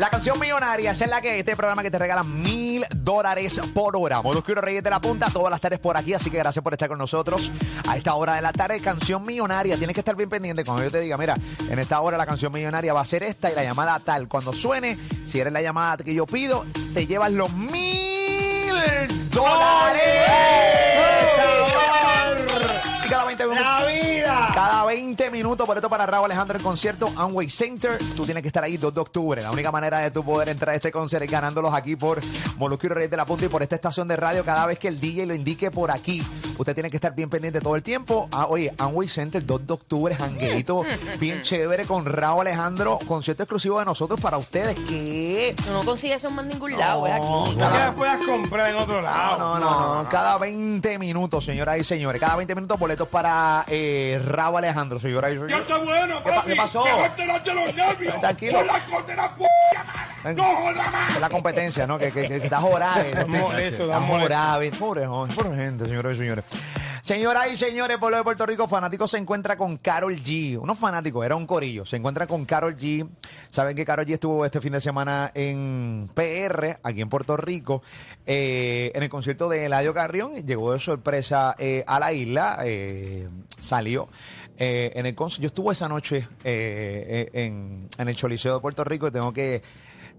La canción millonaria es la que este programa que te regala mil dólares por hora. Molusquero Reyes de la Punta, todas las tardes por aquí, así que gracias por estar con nosotros a esta hora de la tarde. Canción millonaria, tienes que estar bien pendiente cuando yo te diga, mira, en esta hora la canción millonaria va a ser esta y la llamada tal. Cuando suene, si eres la llamada que yo pido, te llevas los mil dólares. Y cada 20 minutos. ¡La vida! Cada 20 minutos, boleto para Raúl Alejandro en concierto, Amway Center. Tú tienes que estar ahí 2 de octubre. La única manera de tú poder entrar a este concierto es ganándolos aquí por Molusquero Reyes de la Punta y por esta estación de radio. Cada vez que el DJ lo indique por aquí, usted tiene que estar bien pendiente todo el tiempo. Ah, oye, Amway Center, 2 de octubre, jangueito, bien chévere con Raúl Alejandro. Concierto exclusivo de nosotros para ustedes. que Tú no consigues eso más en ningún lado, es aquí. No que puedas comprar en otro lado. No, no, no, Cada 20 minutos, señoras y señores. Cada 20 minutos, boletos para eh, Raúl Alejandro, señoras y señores. Ya está bueno, ¿Qué pa- papi. qué pasó? De los nervios. Tranquilo. No joda más. Es la competencia, ¿no? Que, que, que, que está jorada. Está jorada. Pobre, joven, pobre gente, señoras y señores. Señoras y señores, pueblo de Puerto Rico, fanático se encuentra con Carol G. Unos fanáticos, era un corillo. Se encuentra con Carol G. Saben que Carol G estuvo este fin de semana en PR, aquí en Puerto Rico, eh, en el concierto de Eladio Carrión. Llegó de sorpresa eh, a la isla, eh, salió. eh, en el concierto. Yo estuve esa noche en, el Choliseo de Puerto Rico y tengo que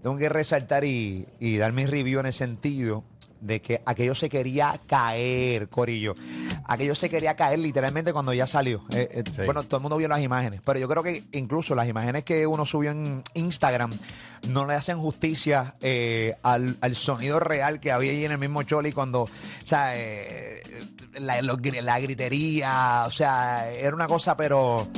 tengo que resaltar y, y dar mi review en el sentido de que aquello se quería caer, Corillo. Aquello se quería caer literalmente cuando ya salió. Eh, eh, Bueno, todo el mundo vio las imágenes, pero yo creo que incluso las imágenes que uno subió en Instagram no le hacen justicia eh, al, al sonido real que había allí en el mismo Choli cuando, o sea, la, los la gritería, o sea, era una cosa, pero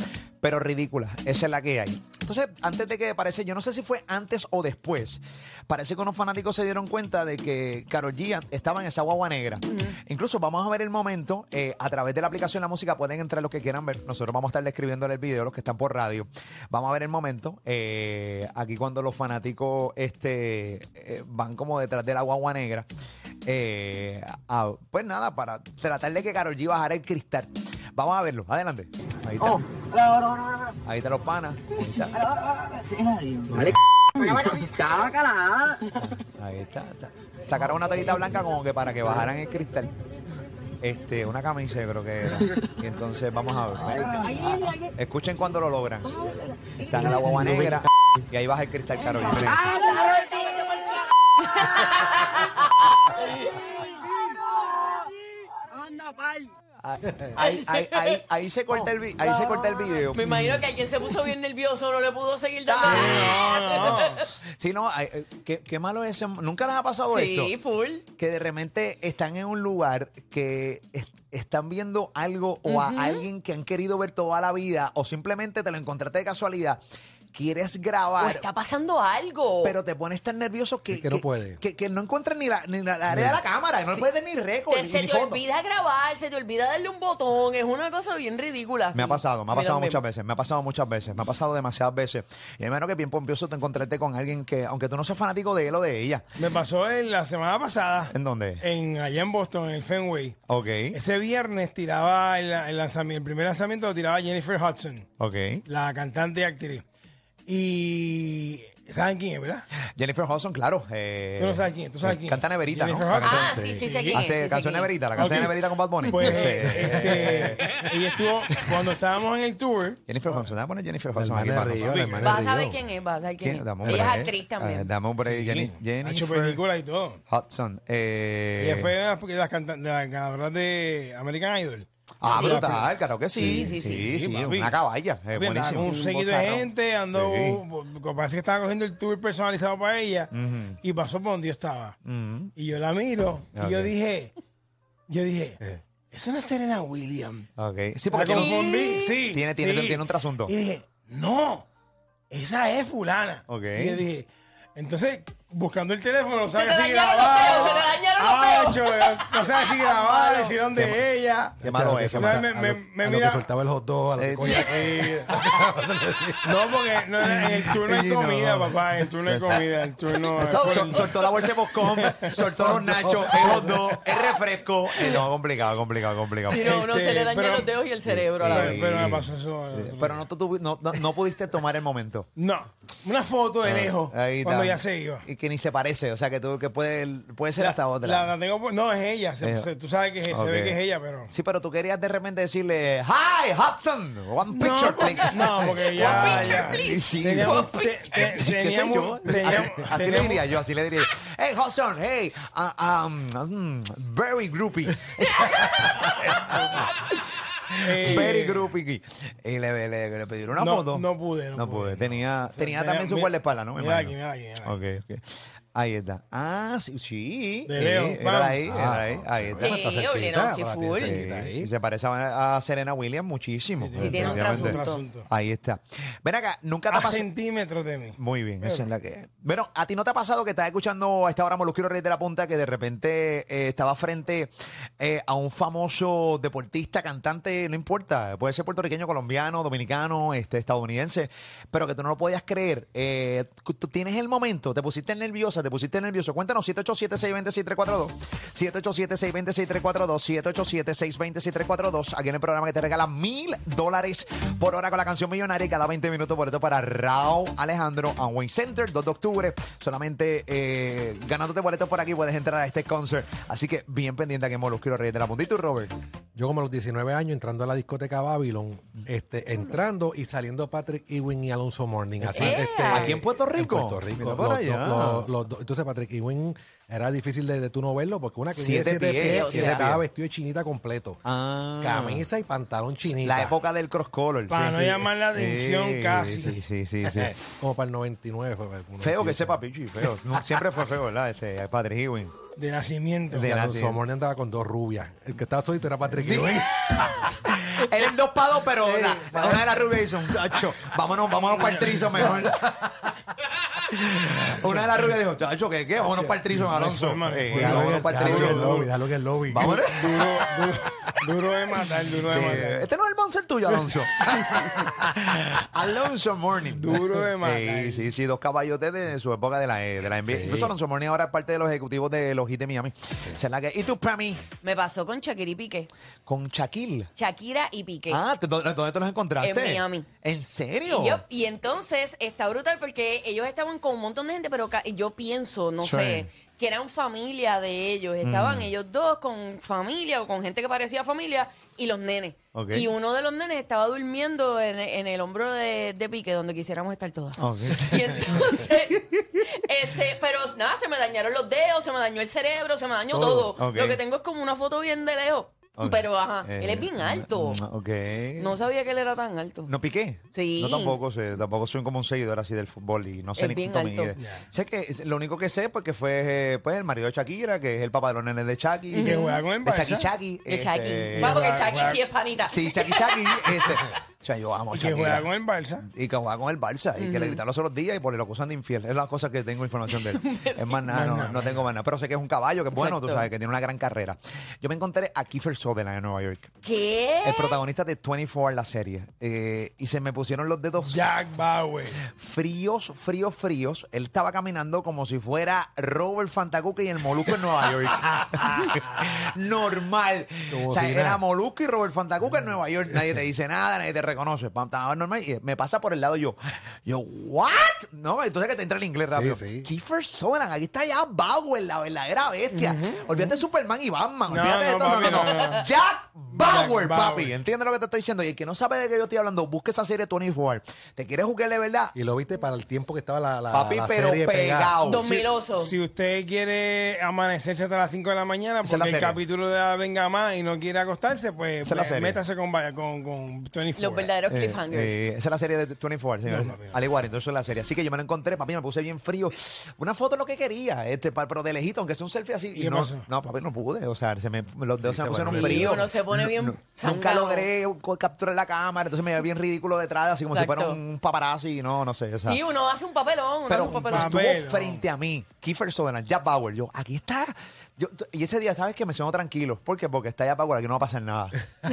pero ridícula. Esa es la que hay. Entonces, antes de que parece, yo no sé si fue antes o después, parece que unos fanáticos se dieron cuenta de que Karol G estaba en esa guagua negra. Incluso vamos a ver el momento, eh, a través de la aplicación La Música pueden entrar los que quieran ver. Nosotros vamos a estar escribiendo el video, los que están por radio. Vamos a ver el momento, eh, aquí cuando los fanáticos este, eh, van como detrás de la guagua negra. a- pues nada, para tratar de que Karol G bajara el cristal. Vamos a verlo, adelante. Ahí está. Ahí están los panas. Ahí está. Vale. Ahí está. Sa- Sacaron una toallita blanca como que para que bajaran el cristal. Este, una camisa yo creo que era. Y entonces vamos a ver. Escuchen cuando lo logran. Están en la guagua negra y ahí baja el cristal caro. Anda, pal. Ahí, ahí, ahí, ahí se corta el vi- ahí se corta el video. Me imagino que alguien se puso bien nervioso, no le pudo seguir dando. No, no. Sí, no, ay, eh, qué, qué malo es ese- ¿Nunca les ha pasado esto? Sí, full. que de repente están en un lugar que es- están viendo algo o a alguien que han querido ver toda la vida o simplemente te lo encontraste de casualidad, quieres O grabar. está pasando algo. Pero te pones tan nervioso que, que no puede. que, que no encuentras ni la, ni la, la área de la cámara, no puedes ni récord, Te- ni, se ni te foto. olvida grabar, se te olvida darle un botón. Es una cosa bien ridícula. Me ha pasado, me ha Mira, pasado me- muchas veces, me ha pasado muchas veces, me ha pasado demasiadas veces. Y menos que bien pompioso te encontraste con alguien que, aunque tú no seas fanático de él o de ella, Me pasó en la semana pasada. ¿en dónde? En, allá en Boston, en el Fenway. Ok, Ese viernes tiraba el, el lanzamiento, el primer lanzamiento lo tiraba Jennifer Hudson, ok. la cantante y actriz. Y ¿saben quién es, verdad? Jennifer Hudson, claro. eh, Tú no sabes quién, tú sabes quién. Canta Neverita, ¿no? Jennifer canción, Ah, sí, sí, sé quién es, Hace sí, sé canción es. Neverita, la canción Ok. Neverita con Bad Bunny. Pues Eh, este, ella estuvo, cuando estábamos en el tour, Jennifer Hudson, déjame poner Jennifer Hudson aquí de para Río, Vas a de saber quién es, vas a saber quién ¿Quién? es. Ella es actriz Eh, también. Dame un break. Jenny- ha hecho Jennifer películas y todo. Hudson. eh, Ella fue de las, de de las ganadoras de American Idol. Ah, Sí. brutal, claro que sí. Sí, Sí, sí, sí, sí. papi. una caballa. andaba buenísimo. con un seguido de gente, andó, parece que estaba cogiendo el tour personalizado para ella y pasó por donde yo estaba. Y yo la miro y yo Ok. dije, yo dije, Eh. es Serena Williams. Ok. Sí, La porque tiene, confundí, sí. tiene, tiene, sí. tiene un trasunto. Y dije, no, esa es fulana. Ok. Y yo dije, entonces, buscando el teléfono, no Se sabe si dañaron los grabar. dedos, se le dañaron los dedos. hecho, no sabe si grabar, le hicieron de ella. Qué malo es, me, me, me mira. que soltaba el hot dog, a Eh, No, porque no, en el turno hay comida, papá. En el turno hay comida. El turno. Sol- sol- soltó la bolsa de boscón, soltó los nachos, el hot dog, el refresco. Eh, no, complicado, complicado, complicado. Si no, uno Este, se le dañan pero- los dedos y el cerebro a la Pero, vez. pero me pasó eso. Pero no, no, pudiste tomar el momento. No, una foto de lejos Ah, Ahí cuando ya se iba. Que ni se parece, o sea que tú que puede, puede ser hasta otra. La, la tengo, por- no, es ella. se- Eh, se- tú sabes que es, se ve que es ella, pero. Sí, pero tú querías de repente decirle, Hi, Hudson, one picture, please. No, porque ya. One picture, ya- please. Sí, Teníamos, no. te- te- ¿Qué sé teníamos, yo? teníamos- así, así le diría yo, así le diría. Hey, Hudson, hey, uh, um, mm, very groupie. eh, Very groupie. Y le, le, le pidieron una No, foto. no pude, no pude, Tenía, no. tenía Tenía- también su mira- guardaespaldas, ¿no? Me mira imagino. aquí, mira aquí, mira Ok, ok. Ahí está. Ah, sí, sí. De sí, Leo, era vamos. ahí, era ahí, ahí está. Sí, está cerquita, Olino, sí, para ti, full. cerquita ahí. Y se parece a, a Serena Williams muchísimo. Sí, tiene un trasunto. Asunto. Ahí está. Ven acá, nunca te ha pasado. centímetros de mí. Muy bien, esa es la que. Bueno, ¿a ti no te ha pasado que estás escuchando a esta hora Molusquero Rey de la Punta que de repente eh, estaba frente eh, a un famoso deportista, cantante, no importa, puede ser puertorriqueño, colombiano, dominicano, este, estadounidense, pero que tú no lo podías creer? Eh, tú tienes el momento, te pusiste nerviosa, te pusiste nervioso. Cuéntanos, 787-620-6342, 787-620-6342, 787-620-6342, aquí en el programa que te regala mil dólares por hora con la canción millonaria y cada 20 minutos boleto para Raúl Alejandro a Wayne Center, 2 de octubre. Solamente eh, ganándote boletos por aquí puedes entrar a este concert. Así que bien pendiente aquí en Molusquero Reyes de la Punta. ¿Y tú, Robert? Yo como a los 19 años entrando a la discoteca Babylon, este, entrando y saliendo Patrick Ewing y Alonso Morning. Así, este, ¿Aquí en Puerto Rico? En Puerto Rico. Por Los los- los dos. entonces Patrick Ewing era difícil de, de tú no verlo porque una que Siete siete pies, pies, o y él sea. estaba vestido de chinita completo. Ah. Camisa y pantalón chinita. La época del cross color. Para Sí, no sí. llamar la atención Sí, casi. Sí, sí, sí. sí. Como para el 99 fue. para el Feo que 98. sepa, Pichi, feo. Siempre fue feo, ¿verdad? Este, Patrick Ewing. De nacimiento. De- nacimiento. Morning andaba con dos rubias. El que estaba solito era Patrick Ewing. Él en dos pados, pero la- la- una de las rubias hizo un tacho. Vámonos, vámonos para el trizo mejor. Una de las rubias dijo, chacho, ¿qué qué? Vámonos para el trizo, Alonso. Eh, vámonos para el lobby, déjalo en el lobby. Vámonos. Duro, duro, duro de matar, duro de Sí, matar. este no es el bouncer tuyo, Alonso. Alonso Morning. Duro de matar. Sí, sí, sí, dos caballotes de su época de la, eh, de la NBA. Incluso Alonso Morning ahora es parte de los ejecutivos de los Heat de Miami. Esa es la que- ¿Y tú, Prami? Me pasó con Shakira y Piqué. Con Shaquille. Shakira y Piqué. Ah, ¿te- ¿dónde, dónde te los encontraste? En Miami. ¿En serio? Y, yo- y entonces está brutal porque ellos estaban con un montón de gente, pero yo pienso, no Sí. sé, que eran familia de ellos. Estaban Mm. ellos dos con familia o con gente que parecía familia y los nenes. Y uno de los nenes estaba durmiendo en, en el hombro de, de Piqué, donde quisiéramos estar todas. Y entonces, este, pero nada, se me dañaron los dedos, se me dañó el cerebro, se me dañó Todo. Lo que tengo es como una foto bien de lejos. Ok. Pero ajá, él Eh, es bien alto. mm, Ok. No sabía que él era tan alto. ¿No piqué? Sí. No tampoco sé, tampoco soy como un seguidor así del fútbol y no sé Es ni bien cuánto alto. mide. Sé que es- lo único que sé porque fue eh, pues el marido de Shakira, que es el papá de los nenes de Chucky. Y que juega con el de Barça. Chucky Chucky. De este, Chucky. Va, porque juega- Chucky juega- sí es panita. Sí, Chucky Chucky. este, o sea, yo amo a Y que juega con el Barça. Y que juega con el Barça. Y que le gritaron los otros días y por lo acusan de infiel. Es la cosa que tengo información de él. es más nada, no, no tengo más nada. Pero sé que es un caballo, que es bueno, tú sabes, que tiene una gran carrera. Yo me encontré a Kiefer Sutherland en Nueva York. ¿Qué? El protagonista de 24, la serie. Eh, y se me pusieron los dedos Jack Bauer. fríos, fríos, fríos. Él estaba caminando como si fuera Robert Fantacuca y el Molusco en Nueva York. Normal. Como o sea, si era nada. Molusco y Robert Fantacuca en Nueva York. Nadie te dice nada, nadie te reconoce. Pam, Estaba normal y me pasa por el lado yo. Yo, ¿what? No, entonces que te entra el inglés rápido. sí. Kiefer Sutherland, aquí está ya Bauer, la verdadera bestia. Olvídate de Superman y Batman. No, Olvídate de no, esto. Papi, no. no, no. Jack Bauer. papi. ¿Entiendes lo que te estoy diciendo? Y el que no sabe de qué yo estoy hablando, busque esa serie 24. ¿Te quieres jugar de verdad? Y lo viste para el tiempo que estaba la, la, Papi, la pero serie pegado. Osos. Si usted quiere amanecerse hasta las 5 de la mañana la porque el capítulo de la venga más y no quiere acostarse, pues, la pues, serie. métase con, con, con 24. Los verdaderos Eh, cliffhangers. eh, esa es la serie de 24, señores. No, papi, no. Al igual, entonces es la serie. Así que yo me lo encontré, papi, me puse bien frío. Una foto es lo que quería, este, pero de lejito, aunque sea un selfie así. Y no, pasó? no, papi, no pude. O sea, se me, los dedos se me pusieron fríos. Uno se pone No, nunca logré capturar la cámara, entonces me veía bien ridículo detrás, así como si fuera un paparazzi, no, no sé. o sea. Sí, uno hace un papelón, uno pero hace un papelón. papel. estuvo Papelón. frente a mí, Kiefer Sutherland, Jack Bauer. Yo, aquí está. Yo, y ese día, ¿sabes qué? Me siento tranquilo. ¿Por qué? Porque está Jack Bauer, aquí no va a pasar nada.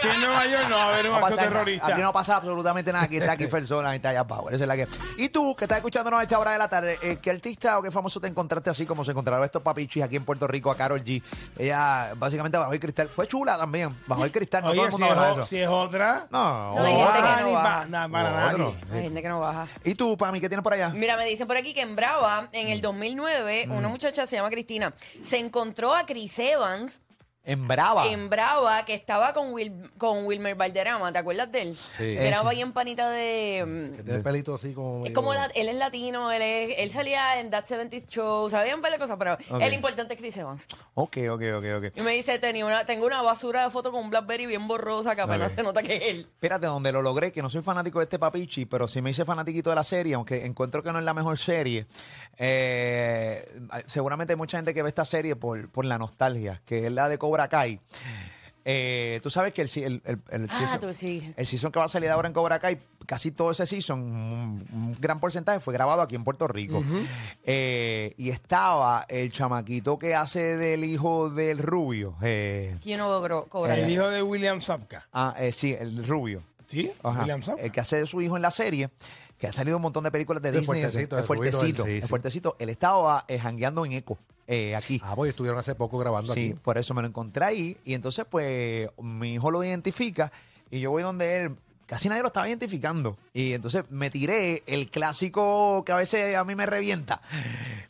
Que en Nueva York no va a haber un No acto nada. terrorista. Aquí no pasa absolutamente nada. Aquí está Kiefer Sutherland, aquí está Jack Bauer. Esa es la que. Y tú, que estás escuchándonos a esta hora de la tarde, eh, ¿qué artista o qué famoso te encontraste así como se encontraron estos papichis aquí en Puerto Rico a Carol G? Ella, básicamente, bajó el cristal. Fue chula también. Bajó el cristal. No todo Oye, el si mundo es, baja o- eso. si es otra, No, No, hay gente que baja no ni baja. pa- na- para Otro. nadie. Hay gente que no baja. ¿Y tú, Pami, qué tienes por allá? Mira, me dicen por aquí que en Brava, en el 2009, una muchacha se llama Cristina, se encontró a Chris Evans En Brava. en Brava que estaba con, Wil- con Wilmer Valderrama, ¿te acuerdas de él? Sí. Que era Ese. bien panita de... Que tiene el pelito así como. Es medio- como la- él es latino, él, es- él salía en That 70s Show, sabía un par de cosas, pero Ok. el importante es Chris Evans. Ok, ok, ok, ok. Y me dice, tenía una, tengo una basura de foto con un Blackberry bien borrosa que apenas Ok. se nota que es él. Fíjate, donde lo logré, que no soy fanático de este papichi, pero sí me hice fanatiquito de la serie, aunque encuentro que no es la mejor serie. Eh, seguramente hay mucha gente que ve esta serie por, por la nostalgia, que es la de Cobra Kai. Eh, tú sabes que el, el, el, el Ah, season, tú sí. el season que va a salir ahora en Cobra Kai, casi todo ese season, un, un gran porcentaje fue grabado aquí en Puerto Rico. Eh, y estaba el chamaquito que hace del hijo del rubio. eh, ¿Quién no logró cobrar? El hijo de William Sapka. ah, eh, sí, el rubio. ¿Sí? Ajá. William Sapka. El que hace de su hijo en la serie, que ha salido un montón de películas de Sí, Disney. fuertecito, es el fuertecito, él, sí, es sí. fuertecito. Él estaba eh, jangueando en Eco, eh, aquí. Ah, pues estuvieron hace poco grabando sí, aquí. por eso me lo encontré ahí. Y entonces, pues, mi hijo lo identifica y yo voy donde él. Casi nadie lo estaba identificando. Y entonces me tiré el clásico que a veces a mí me revienta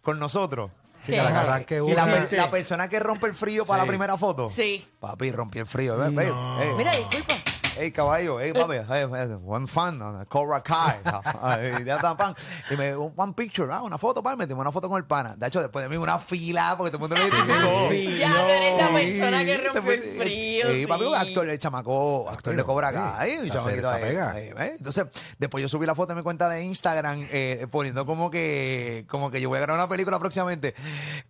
con nosotros. Sí, la agarran que Y la, la persona que rompe el frío para Sí. la primera foto. Sí. Papi, rompí el frío. Eh. Mira, disculpa. Hey, caballo, hey, papi, hey, one fan, uh, Cobra Kai. Ay, ya está, pan. Y me un one picture, ah, una foto, pa, metimos una foto con el pana. De hecho, después de mí una fila, porque todo el mundo lo identificó. Sí, Ya, no. eres la persona que fue- el frío. Sí, papi, un sí. actor, el chamaco, actor de Cobra Kai. Entonces, después yo subí la foto en mi cuenta de Instagram, eh, poniendo como que, como que yo voy a grabar una película próximamente.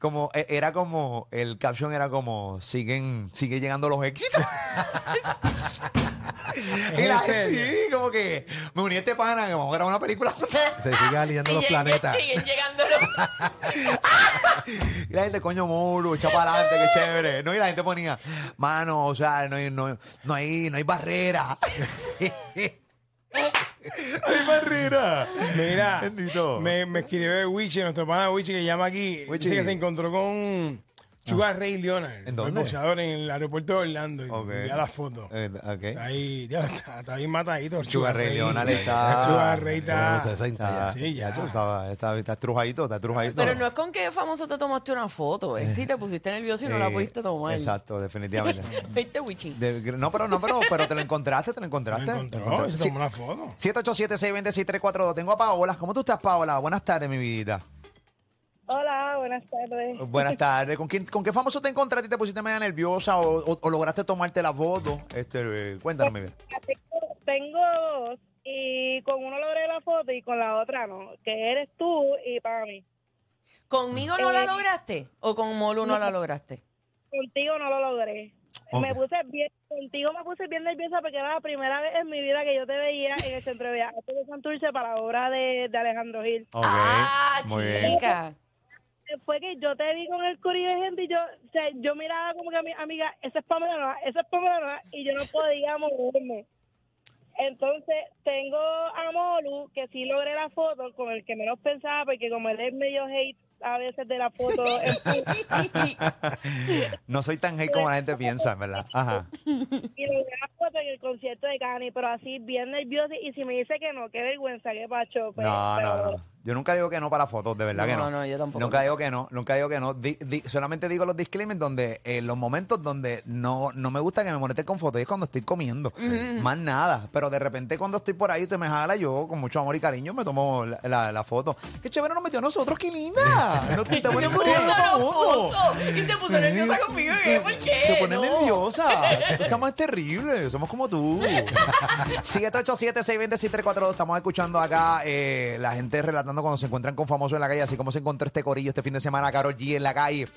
Como, eh, era como, el caption era como, siguen, sigue llegando los éxitos. y la ¿En gente, sí, como que me uní a este pana que vamos a grabar una película. Se sigue alineando los planetas. Siguen llegando los... Y la gente, coño, muro, echa para adelante, qué chévere. No, y la gente ponía, mano, o sea, no hay, no, no hay, no hay barrera. no hay barrera. Mira, me, me escribe Wichi, nuestro pana Wichi que llama aquí. Wichi. Dice que se encontró con Sugar Ray Leonard, ¿En el dónde? boxeador en el aeropuerto de Orlando. Y Ok. envía la foto. Eh, ok. Ahí, ya está, está bien matadito. Sugar Ray Leonard está- Sugar Ray está. 60 ya. Sí, ya. Chacho, Está, está, está estrujadito, está estrujadito. Pero no es con qué famoso te tomaste una foto, es si te pusiste nervioso y no la Eh, pudiste tomar. Exacto, definitivamente. ¿Viste, Wichi? De- no, pero no, pero, pero te lo encontraste, te lo encontraste. Se encontró, lo encontraste. se tomó una foto. 787-620-6342. Tengo a Paola. ¿Cómo tú estás, Paola? Buenas tardes, mi vida. Hola, buenas tardes. Buenas tardes. ¿Con, quién, ¿Con qué famoso te encontraste y te pusiste media nerviosa o, o- o lograste tomarte la foto? Este, eh, cuéntame bien. Tengo, tengo dos y con uno logré la foto y con la otra no, que eres tú y para mí. ¿Conmigo no la Eh, lograste? ¿O con Molu no la lograste? Contigo no lo logré. Me puse bien, contigo me puse bien nerviosa porque era la primera vez en mi vida que yo te veía en el centro de Artes de Santurce para la obra de, de Alejandro Gil. Ah, muy bien. Fue que yo te vi con el corillo de gente y yo, o sea, yo miraba como que a mi amiga, esa es Pamela Noa, esa es Pamela Noa, y yo no podía moverme. Entonces, tengo a Molu, que sí logré la foto, con el que menos pensaba, porque como él es medio hate a veces de la foto, No soy tan hate como la gente piensa, ¿verdad? Ajá. y logré la foto en el concierto de Cani, pero así bien nerviosa, y si me dice que no, qué vergüenza, qué pacho. pues, No, no, pero- no. Yo nunca digo que no para las fotos, de verdad que no. No, no, yo tampoco. Nunca digo que no, nunca digo que no. Di- di- solamente digo los disclaimers donde, en los momentos donde no, no me gusta que me molesten con fotos, y es cuando estoy comiendo. Más nada. Pero de repente cuando estoy por ahí, usted me jala, yo con mucho amor y cariño me tomo la, la- la foto. Qué chévere nos metió a nosotros, qué linda. No te, te Se pones puso muy famoso. nervioso. Y se puso nerviosa conmigo. ¿Por qué? Se pone No. nerviosa. Esa más es terrible. Somos como tú. 787-620-6342. Estamos escuchando acá eh, la gente relatando cuando se encuentran con famosos en la calle, así como se encontró este corillo este fin de semana, Karol G en la calle.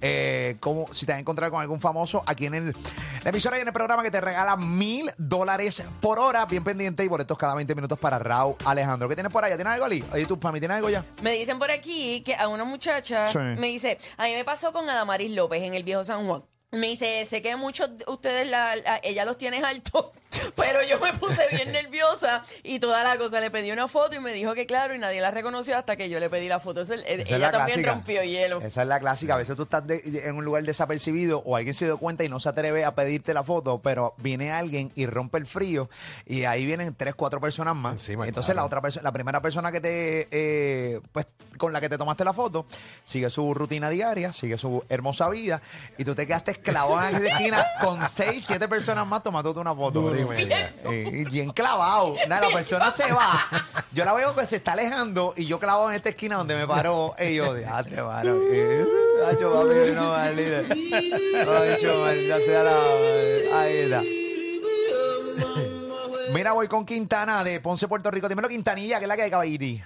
Eh, como si te vas a encontrar con algún famoso aquí en el, la emisora y en el programa que te regala mil dólares por hora, bien pendiente y boletos cada 20 minutos para Raúl Alejandro. ¿Qué tienes por allá? ¿Tienes algo, Ali? Oye, tú, para mí, ¿tienes algo ya? Me dicen por aquí que a una muchacha Sí. me dice, a mí me pasó con Adamaris López en el viejo San Juan. Me dice, sé que muchos de ustedes, la, la- ella los tiene altos, pero yo me puse bien nerviosa y toda la cosa. Le pedí una foto y me dijo que claro y nadie la reconoció hasta que yo le pedí la foto. Esa- Esa es ella la también clásica. rompió hielo. Esa es la clásica. A veces tú estás de- en un lugar desapercibido o alguien se dio cuenta y no se atreve a pedirte la foto, pero viene alguien y rompe el frío y ahí vienen tres, cuatro personas más. Encima, Entonces claro. la otra persona, la primera persona que te, eh, pues, con la que te tomaste la foto, sigue su rutina diaria, sigue su hermosa vida y tú te quedaste clavado en la esquina con seis, siete personas más tomándote una foto. Duro y media. Eh, bien clavado. Nada, la persona se va. Yo la veo que se está alejando y yo clavado en esta esquina donde me paró. Y yo, diatre, mano. Hacho, papi, no, maldita. Hacho, maldita sea la. Ahí está. Mira, voy con Quintana de Ponce, Puerto Rico. Dímelo, Quintanilla, que es la que hay, caballiri.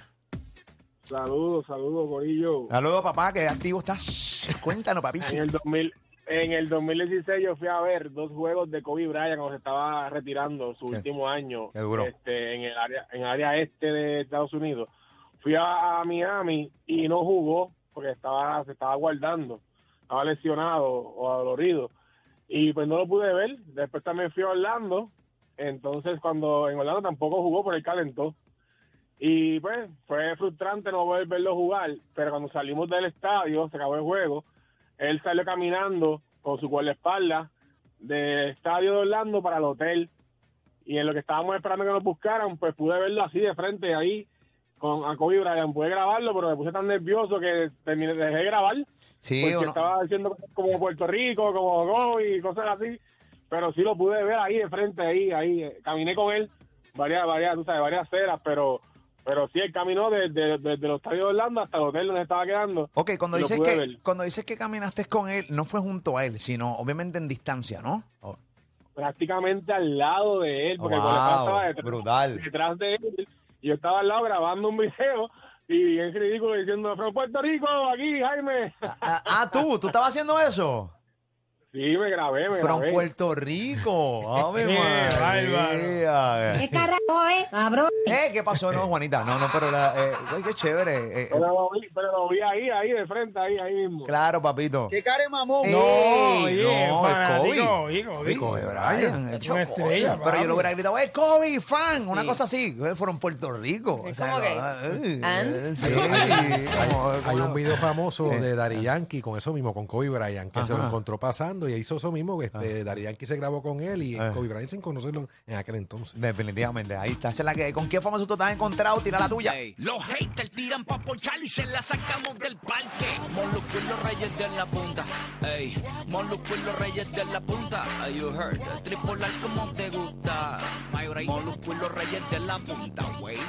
Saludos, saludos, Corillo. Saludos, papá, que activo estás. Cuéntanos, papi. En el 2000, en el 2016 yo fui a ver dos juegos de Kobe Bryant cuando se estaba retirando su Qué- último año este, en el área en el área este de Estados Unidos. Fui a, a Miami y no jugó porque estaba se estaba guardando, estaba lesionado o adolorido y pues no lo pude ver. Después también fui a Orlando, entonces cuando en Orlando tampoco jugó por el calentó. Y pues fue frustrante no poder verlo jugar, pero cuando salimos del estadio, se acabó el juego, él salió caminando con su guardaespaldas del estadio de Orlando para el hotel. Y en lo que estábamos esperando que nos buscaran, pues pude verlo así de frente ahí con a Kobe Bryant. Pude grabarlo, pero me puse tan nervioso que terminé, dejé de grabar. Sí, porque estaba diciendo cosas como Puerto Rico, como Kobe y cosas así. Pero sí lo pude ver ahí de frente, ahí, ahí. eh, Caminé con él varias, varias, tú sabes, varias ceras, pero pero sí, él caminó desde, desde los estadios de Orlando hasta el hotel donde estaba quedando. Ok, cuando dices, que, ver. cuando dices que caminaste con él, no fue junto a él, sino obviamente en distancia, ¿no? Oh. prácticamente al lado de él, porque el Wow, colegial estaba detrás, brutal. detrás de él, y yo estaba al lado grabando un video, y es ridículo diciendo, from Puerto Rico, aquí, Jaime. Ah, ah, tú, tú estabas haciendo eso. Sí, me grabé, me From grabé. Puerto Rico. Ave Qué María. ¿Qué carajo es? Cabrón. Eh, ¿qué pasó? No, Juanita. No, no, pero la, eh, güey, qué chévere. Eh, eh, Pero lo, vi, pero lo vi ahí, ahí de frente, ahí, ahí mismo. claro, papito. ¿Qué care mamón? No, oye, no, es fanático, Kobe. oye, Kobe. Kobe Bryant. Es una estrella, Pero yo papi. lo hubiera gritado, ¡eh, Kobe, fan! Una cosa así. Eh, Fueron Puerto Rico. Es como que, eh, ¿and? eh, sí, como- Hay un video famoso de Dari Yankee con eso mismo, con Kobe Bryant, que se lo encontró pasando y hizo eso mismo. que Este, Dari Yankee se grabó con él y. Kobe Bryant sin conocerlo en aquel entonces. Definitivamente, ahí está. Esa es la que, ¿Con qué famoso tú te has encontrado? Tira la tuya. Los haters tiran pa' ponchar y se la sacamos del parque. Molusco y los reyes de la punta. Ey, Molusco y los reyes de la punta. You heard, tripolar como te gusta. Molusco y los reyes de la punta, wey.